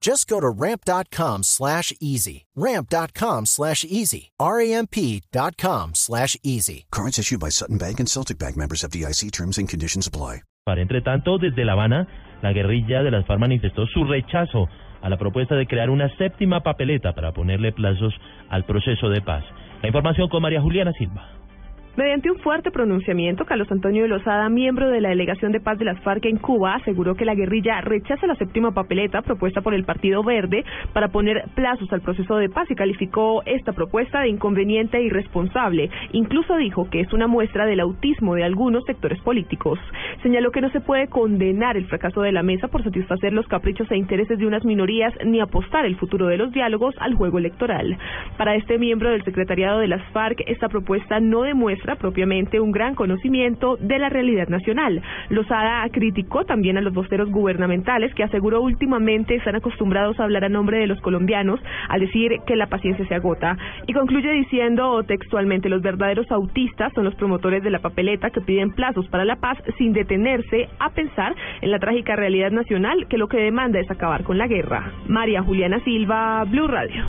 Just go to ramp.com slash easy. Ramp.com slash easy. R-A-M-P.com slash easy. Cards issued by Sutton Bank and Celtic Bank members of DIC terms and conditions apply. Entre tanto, desde La Habana, la guerrilla de las FARC manifestó su rechazo a la propuesta de crear una séptima papeleta para ponerle plazos al proceso de paz. La información con María Juliana Silva. Mediante un fuerte pronunciamiento, Carlos Antonio Lozada, miembro de la delegación de paz de las FARC en Cuba, aseguró que la guerrilla rechaza la séptima papeleta propuesta por el Partido Verde para poner plazos al proceso de paz y calificó esta propuesta de inconveniente e irresponsable. Incluso dijo que es una muestra del autismo de algunos sectores políticos. Señaló que no se puede condenar el fracaso de la mesa por satisfacer los caprichos e intereses de unas minorías ni apostar el futuro de los diálogos al juego electoral. Para este miembro del secretariado de las FARC, esta propuesta no demuestra propiamente un gran conocimiento de la realidad nacional. Lozada criticó también a los voceros gubernamentales que aseguró últimamente están acostumbrados a hablar a nombre de los colombianos al decir que la paciencia se agota y concluye diciendo textualmente los verdaderos autistas son los promotores de la papeleta que piden plazos para la paz sin detenerse a pensar en la trágica realidad nacional que lo que demanda es acabar con la guerra. María Juliana Silva, Blue Radio.